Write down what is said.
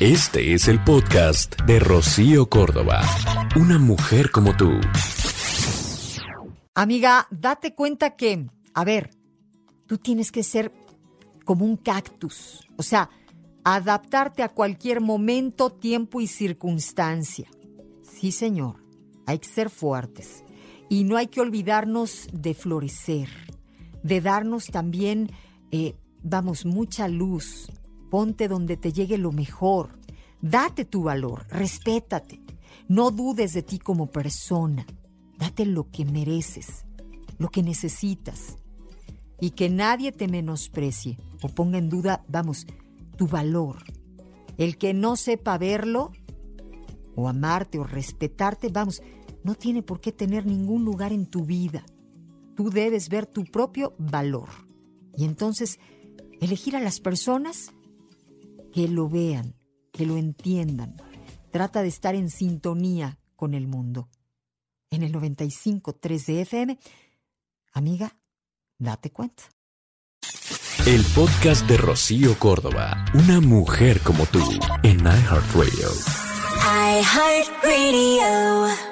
Este es el podcast de Rocío Córdoba. Una mujer como tú. Amiga, date cuenta que, a ver, tú tienes que ser como un cactus. O sea, adaptarte a cualquier momento, tiempo y circunstancia. Sí, señor, hay que ser fuertes. Y no hay que olvidarnos de florecer, de darnos también, eh, vamos, mucha luz. Ponte donde te llegue lo mejor. Date tu valor, respétate. No dudes de ti como persona. Date lo que mereces, lo que necesitas. Y que nadie te menosprecie o ponga en duda, vamos, tu valor. El que no sepa verlo, o amarte o respetarte, vamos, no tiene por qué tener ningún lugar en tu vida. Tú debes ver tu propio valor. Y entonces, elegir a las personas que lo vean, que lo entiendan. Trata de estar en sintonía con el mundo. En el 95.3 de FM, amiga, date cuenta. El podcast de Rocío Córdoba. Una mujer como tú en iHeartRadio. iHeartRadio.